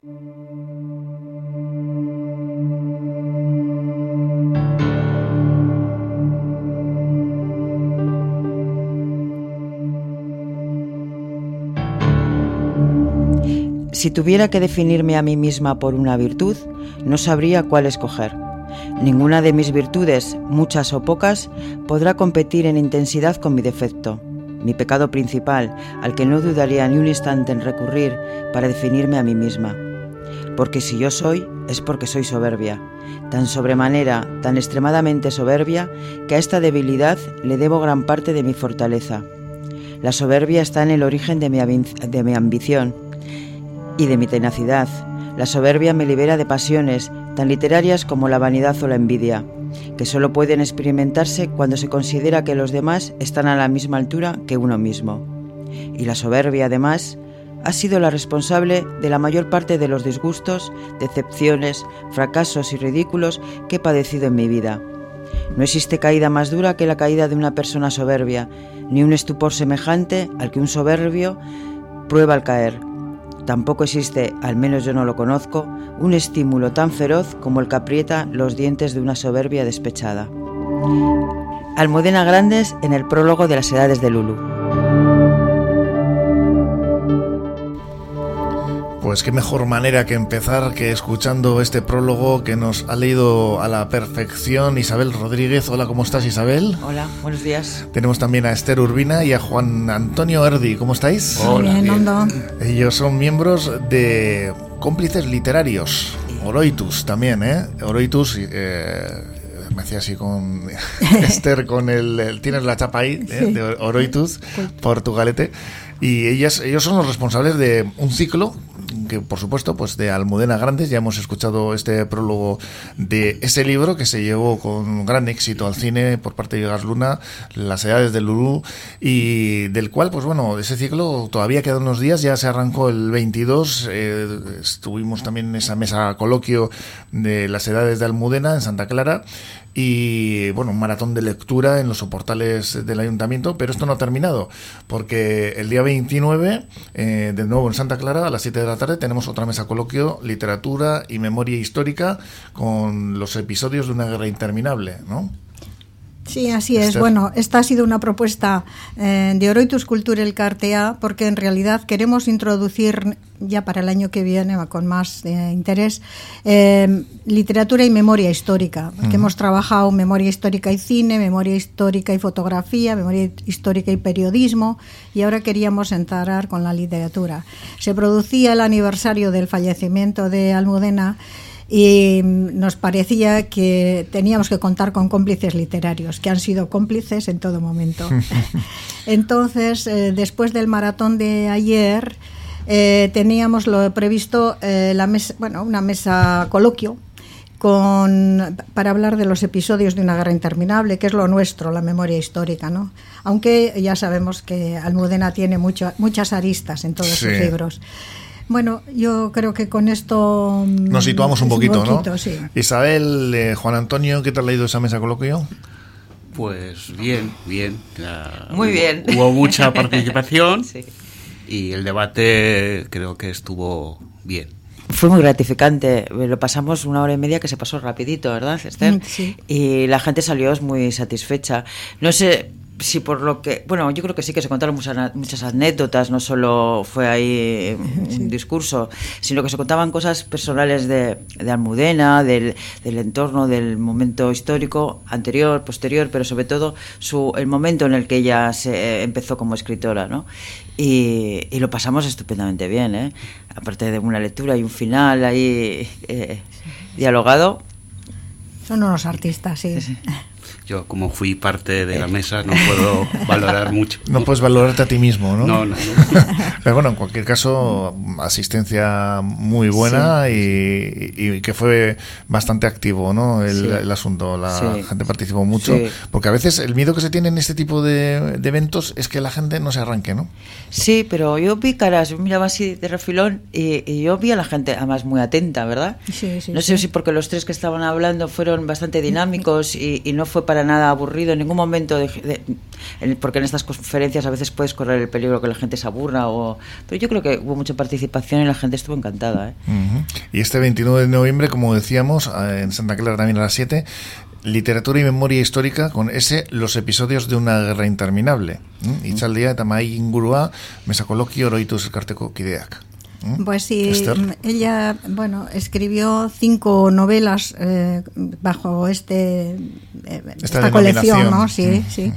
Si tuviera que definirme a mí misma por una virtud, no sabría cuál escoger. Ninguna de mis virtudes, muchas o pocas, podrá competir en intensidad con mi defecto, mi pecado principal, al que no dudaría ni un instante en recurrir para definirme a mí misma. Porque si yo soy, es porque soy soberbia, tan sobremanera, tan extremadamente soberbia, que a esta debilidad le debo gran parte de mi fortaleza. La soberbia está en el origen de mi, ambición y de mi tenacidad. La soberbia me libera de pasiones tan literarias como la vanidad o la envidia, que solo pueden experimentarse cuando se considera que los demás están a la misma altura que uno mismo. Y la soberbia, además, ha sido la responsable de la mayor parte de los disgustos, decepciones, fracasos y ridículos que he padecido en mi vida. No existe caída más dura que la caída de una persona soberbia, ni un estupor semejante al que un soberbio prueba al caer. Tampoco existe, al menos yo no lo conozco, un estímulo tan feroz como el que aprieta los dientes de una soberbia despechada. Almudena Grandes en el prólogo de las edades de Lulu. Pues qué mejor manera que empezar que escuchando este prólogo que nos ha leído a la perfección Isabel Rodríguez. Hola, ¿cómo estás Isabel? Hola, buenos días. Tenemos también a Esther Urbina y a Juan Antonio Erdi. ¿Cómo estáis? Hola, bien, Ellos son miembros de cómplices literarios. Oroitus también, ¿eh? Oroitus... Eh, me hacía así con Esther, con el, tienes la chapa ahí, ¿eh? de Oroitus, Portugalete, y ellas, ellos son los responsables de un ciclo que por supuesto, pues de Almudena Grandes, ya hemos escuchado este prólogo de ese libro que se llevó con gran éxito al cine por parte de Gas Luna, Las edades de Lulú, y del cual, pues bueno, ese ciclo todavía quedan unos días, ya se arrancó el 22, eh, estuvimos también en esa mesa coloquio de las edades de Almudena en Santa Clara, y bueno, un maratón de lectura en los soportales del ayuntamiento, pero esto no ha terminado, porque el día 29, eh, de nuevo en Santa Clara, a las 7 de la tarde, tenemos otra mesa coloquio, literatura y memoria histórica, con los episodios de una guerra interminable, ¿no? Sí, así es. Bueno, esta ha sido una propuesta eh, de Oroitus Cultura el Cartea, porque en realidad queremos introducir ya para el año que viene, con más eh, interés, eh, literatura y memoria histórica, porque hemos trabajado memoria histórica y cine, memoria histórica y fotografía, memoria histórica y periodismo, y ahora queríamos entrar con la literatura. Se producía el aniversario del fallecimiento de Almudena y nos parecía que teníamos que contar con cómplices literarios, que han sido cómplices en todo momento. Entonces, eh, después del maratón de ayer, eh, teníamos lo previsto eh, la mesa, bueno, una mesa coloquio con, para hablar de los episodios de una guerra interminable, que es lo nuestro, la memoria histórica, ¿no? Aunque ya sabemos que Almudena tiene mucho, muchas aristas en todos sus libros. Bueno, yo creo que con esto... Mm, Nos situamos un poquito, ¿no? Isabel, eh, Juan Antonio, ¿qué te ha leído esa mesa coloquio? Pues bien, bien. Muy bien. Hubo mucha participación y el debate creo que estuvo bien. Fue muy gratificante. Lo pasamos una hora y media que se pasó rapidito, ¿verdad, Esther? Mm, sí. Y la gente salió muy satisfecha. No sé, sí, por lo que. Bueno, yo creo que sí que se contaron muchas, muchas anécdotas, no solo fue ahí un discurso, sino que se contaban cosas personales de, de Almudena, del, del, entorno, del momento histórico anterior, posterior, pero sobre todo su, el momento en el que ella se eh, empezó como escritora, ¿no? Y, y lo pasamos estupendamente bien, ¿eh? Aparte de una lectura y un final ahí eh, dialogado. Son unos artistas, sí. Yo, como fui parte de la mesa, no puedo valorar mucho. No puedes valorarte a ti mismo, ¿no? No, no. Pero bueno, en cualquier caso, asistencia muy buena y, que fue bastante activo, ¿no? El, asunto. La gente participó mucho. Porque a veces el miedo que se tiene en este tipo de, eventos es que la gente no se arranque, ¿no? Sí, pero yo vi caras, yo miraba así de refilón y, yo vi a la gente, además, muy atenta, ¿verdad? Sí, sí. No sé si porque los tres que estaban hablando fueron bastante dinámicos y no fue para nada aburrido en ningún momento, de, porque en estas conferencias a veces puedes correr el peligro que la gente se aburra, o, pero yo creo que hubo mucha participación y la gente estuvo encantada. ¿eh? Y este 29 de noviembre, como decíamos, eh, en Santa Clara también a las 7, literatura y memoria histórica con ese Los episodios de una guerra interminable. Y día tamai ingurua, mesa coloquio oroituz elkarteko kideak. Pues sí, ella, bueno, escribió cinco novelas eh, bajo este eh, esta, colección, ¿no? Sí, sí.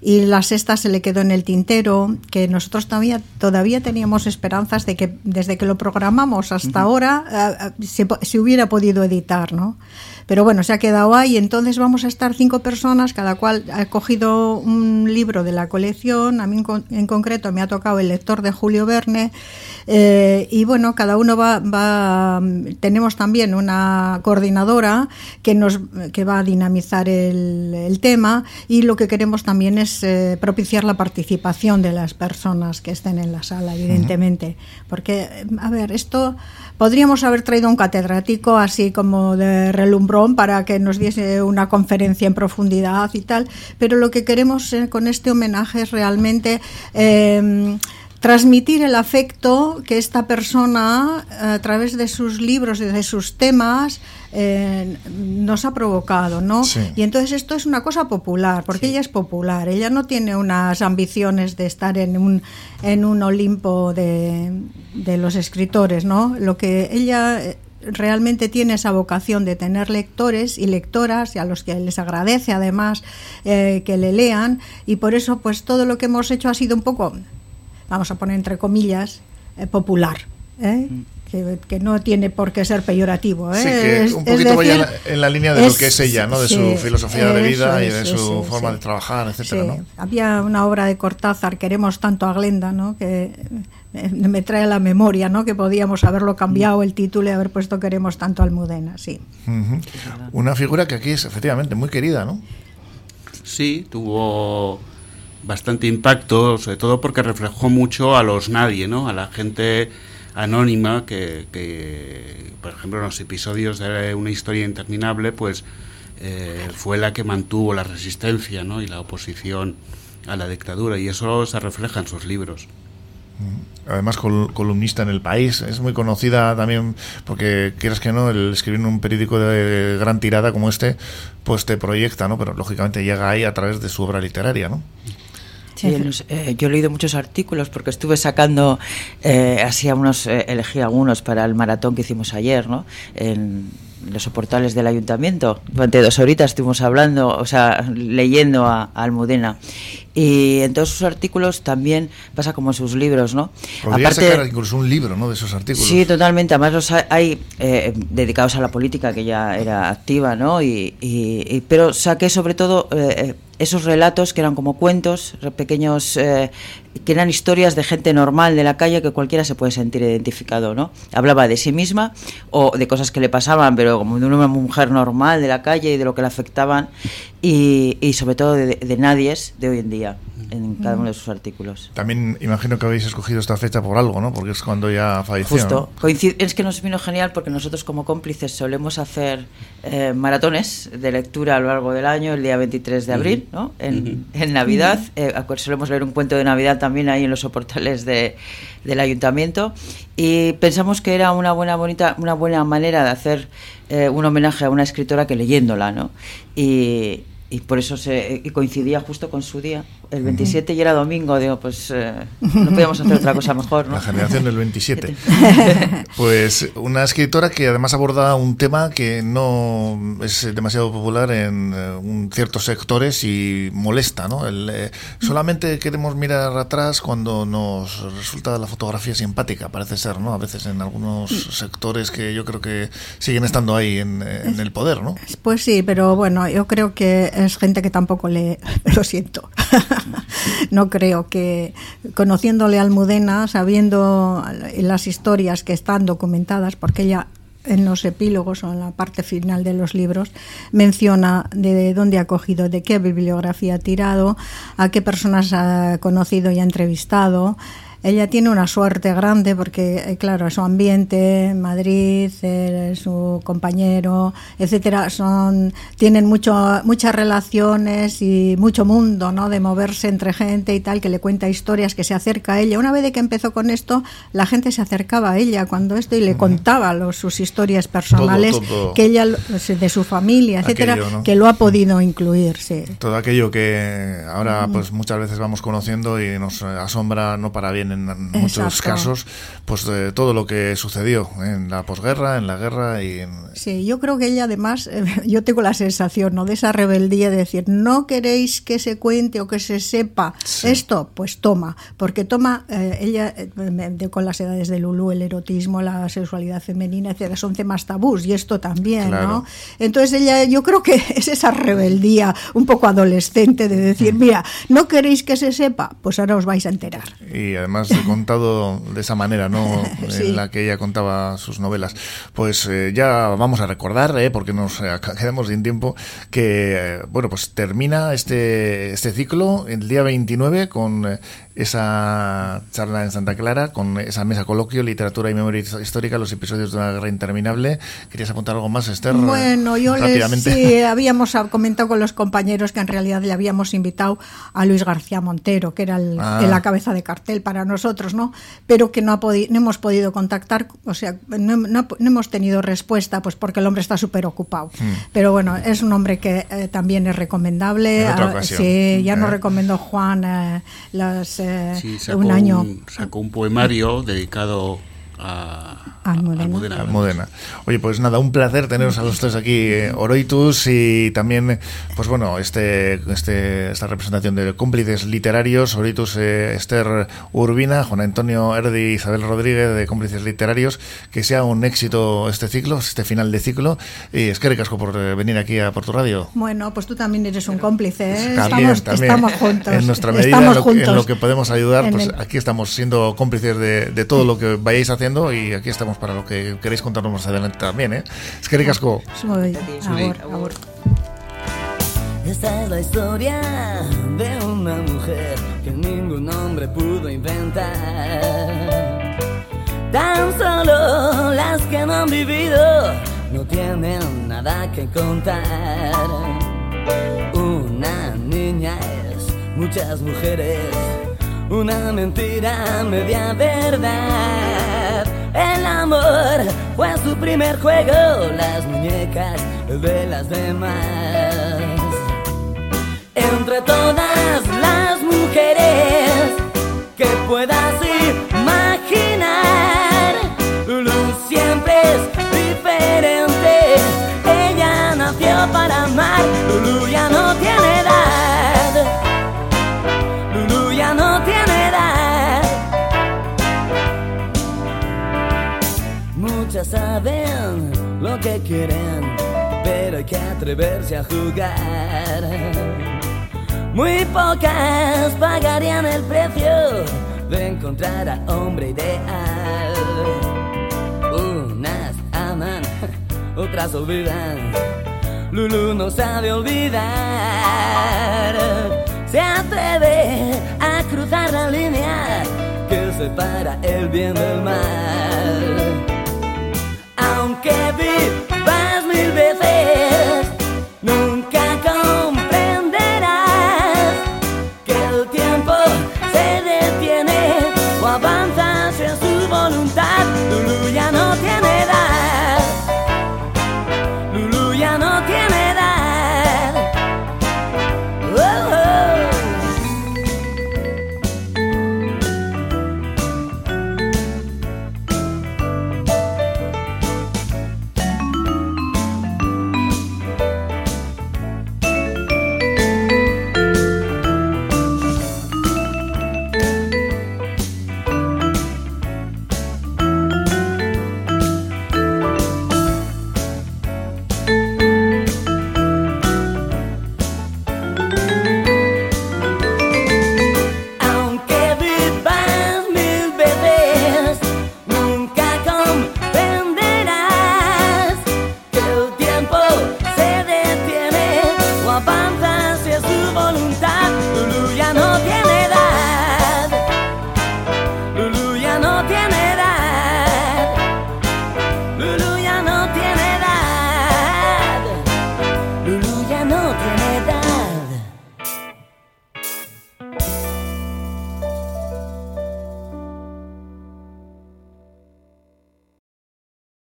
Y la sexta se le quedó en el tintero, que nosotros todavía, todavía teníamos esperanzas de que desde que lo programamos hasta ahora eh, se, se, hubiera podido editar, ¿no? Pero bueno, se ha quedado ahí, entonces vamos a estar cinco personas, cada cual ha cogido un libro de la colección, a mí en concreto me ha tocado el lector de Julio Verne, eh, y bueno, cada uno va, va, tenemos también una coordinadora que nos que va a dinamizar el, tema y lo que queremos también es eh, propiciar la participación de las personas que estén en la sala, evidentemente, porque a ver, esto podríamos haber traído un catedrático así como de relumbrón para que nos diese una conferencia en profundidad y tal, pero lo que queremos eh, con este homenaje es realmente transmitir el afecto que esta persona, a través de sus libros y de sus temas, eh, nos ha provocado, ¿no? Y entonces esto es una cosa popular, porque ella es popular, ella no tiene unas ambiciones de estar en un, en un Olimpo de, de los escritores, ¿no? Lo que ella eh, realmente tiene esa vocación de tener lectores y lectoras y a los que les agradece además eh, que le lean y por eso pues todo lo que hemos hecho ha sido un poco vamos a poner entre comillas, eh, popular. ¿eh? Mm. Que, no tiene por qué ser peyorativo. ¿eh? Sí, que un poquito vaya en la línea de lo que es ella, ¿no? de su filosofía de vida y de su forma de trabajar, etcétera. ¿no? Había una obra de Cortázar, Queremos tanto a Glenda, ¿no? que me trae a la memoria ¿no? que podíamos haberlo cambiado el título y haber puesto Queremos tanto a Almudena. Sí. Una figura que aquí es efectivamente muy querida, ¿no? Sí, tuvo bastante impacto, sobre todo porque reflejó mucho a los nadie, ¿no? A la gente anónima que, por ejemplo, en los episodios de Una historia interminable, pues eh, fue la que mantuvo la resistencia, ¿no? Y la oposición a la dictadura y eso se refleja en sus libros. Mm. Además, columnista en el país, es muy conocida también porque, quieras que no, el escribir en un periódico de gran tirada como este, pues te proyecta, ¿no? Pero lógicamente llega ahí a través de su obra literaria, ¿no? Eh, yo he leído muchos artículos porque estuve sacando, eh, así algunos, eh, elegí algunos para el maratón que hicimos ayer, ¿no? En los soportales del ayuntamiento. Durante dos horitas estuvimos hablando, o sea, leyendo a, a Almudena. Y en todos sus artículos también pasa como en sus libros, ¿no? Podría Aparte, sacar incluso un libro, ¿no? De esos artículos. Sí, totalmente. Además los hay eh, dedicados a la política, que ya era activa, ¿no? Y, y, pero saqué sobre todo eh, esos relatos que eran como cuentos, pequeños, eh, que eran historias de gente normal de la calle que cualquiera se puede sentir identificado, ¿no? Hablaba de sí misma o de cosas que le pasaban, pero como de una mujer normal de la calle y de lo que le afectaban y, y sobre todo de, de nadies de hoy en día en cada uno de sus artículos. También imagino que habéis escogido esta fecha por algo, ¿no? Porque es cuando ya falleció. Justo. Es que nos vino genial porque nosotros como cómplices solemos hacer eh, maratones de lectura a lo largo del año, el día 23 de abril, ¿no? En, Navidad. Eh, solemos leer un cuento de Navidad también ahí en los soportales de, del ayuntamiento y pensamos que era una buena, bonita, una buena manera de hacer eh, un homenaje a una escritora que leyéndola, ¿no? Y, y por eso se y coincidía justo con su día, el 27 y era domingo, digo, pues eh, no podíamos hacer otra cosa mejor, ¿no? La generación del 27. pues una escritora que además aborda un tema que no es demasiado popular en eh, ciertos sectores y molesta, ¿no? El, eh, solamente queremos mirar atrás cuando nos resulta la fotografía simpática, parece ser, ¿no? A veces en algunos sectores que yo creo que siguen estando ahí en, en el poder, ¿no? Pues sí, pero bueno, yo creo que es gente que tampoco le... Lo siento. no creo que, conociéndole a Almudena, sabiendo las historias que están documentadas, porque ella en los epílogos o en la parte final de los libros menciona de dónde ha cogido, de qué bibliografía ha tirado, a qué personas ha conocido y ha entrevistado. Ella tiene una suerte grande porque, eh, claro, su ambiente, Madrid, eh, su compañero, etcétera, son tienen mucho, muchas relaciones y mucho mundo, ¿no? De moverse entre gente y tal, que le cuenta historias, que se acerca a ella. Una vez de que empezó con esto, la gente se acercaba a ella cuando esto y le contaba los, sus historias personales, que ella, de su familia, etcétera, que lo ha podido incluir, sí. Todo aquello que ahora, pues muchas veces vamos conociendo y nos asombra, no para bien en muchos casos, pues de todo lo que sucedió en la posguerra, en la guerra y Sí, yo creo que ella además, eh, yo tengo la sensación ¿no? de esa rebeldía de decir, no queréis que se cuente o que se sepa esto, pues toma, porque toma, eh, ella eh, con las edades de Lulu, el erotismo, la sexualidad femenina, etcétera, son temas tabús y esto también, ¿no? Entonces ella, yo creo que es esa rebeldía un poco adolescente de decir, mm. mira, no queréis que se sepa, pues ahora os vais a enterar. Y además contado de esa manera, ¿no? En la que ella contaba sus novelas. Pues eh, ya vamos a recordar, ¿eh? porque nos eh, quedamos sin tiempo, que, bueno, pues termina este, este ciclo el día 29 con esa charla en Santa Clara con esa mesa coloquio, literatura y memoria histórica, los episodios de una guerra interminable. ¿Querías apuntar algo más, Esther? Bueno, yo les, sí, habíamos comentado con los compañeros que en realidad le habíamos invitado a Luis García Montero, que era el, ah. la cabeza de cartel para nosotros, ¿no? Pero que no, ha no hemos podido contactar, o sea, no, hemos tenido respuesta, pues porque el hombre está súper ocupado. Hmm. Pero bueno, es un hombre que eh, también es recomendable. Ah, sí, ya nos eh. recomendó Juan eh, las sí, sacó un año. sacó un poemario dedicado a, Almudena. Oye, pues nada, un placer teneros a los tres aquí, eh, Oroitus, y también, pues bueno, este, este, esta representación de cómplices literarios, Oroitus, eh, Esther Urbina, Juan Antonio Erdi, Isabel Rodríguez, de cómplices literarios, que sea un éxito este ciclo, este final de ciclo, y es que recasco por eh, venir aquí a Porto Radio. Bueno, pues tú también eres un cómplice, También, estamos, también, estamos juntos. En nuestra medida, en lo, que podemos ayudar, pues aquí estamos siendo cómplices de, de todo lo que vayáis haciendo y aquí estamos para lo que queréis contarnos más adelante también, ¿eh? Es que ricasco. Esta es la historia de una mujer que ningún hombre pudo inventar. Tan solo las que no han vivido no tienen nada que contar. Una niña es muchas mujeres, una mentira media verdad. El amor fue su primer juego, las muñecas de las demás. Entre todas las mujeres quieren, pero hay que atreverse a jugar. Muy pocas pagarían el precio de encontrar a hombre ideal. Unas aman, otras olvidan. Lulu no sabe olvidar. Se atreve a cruzar la línea que separa el bien del mal vas mil veces.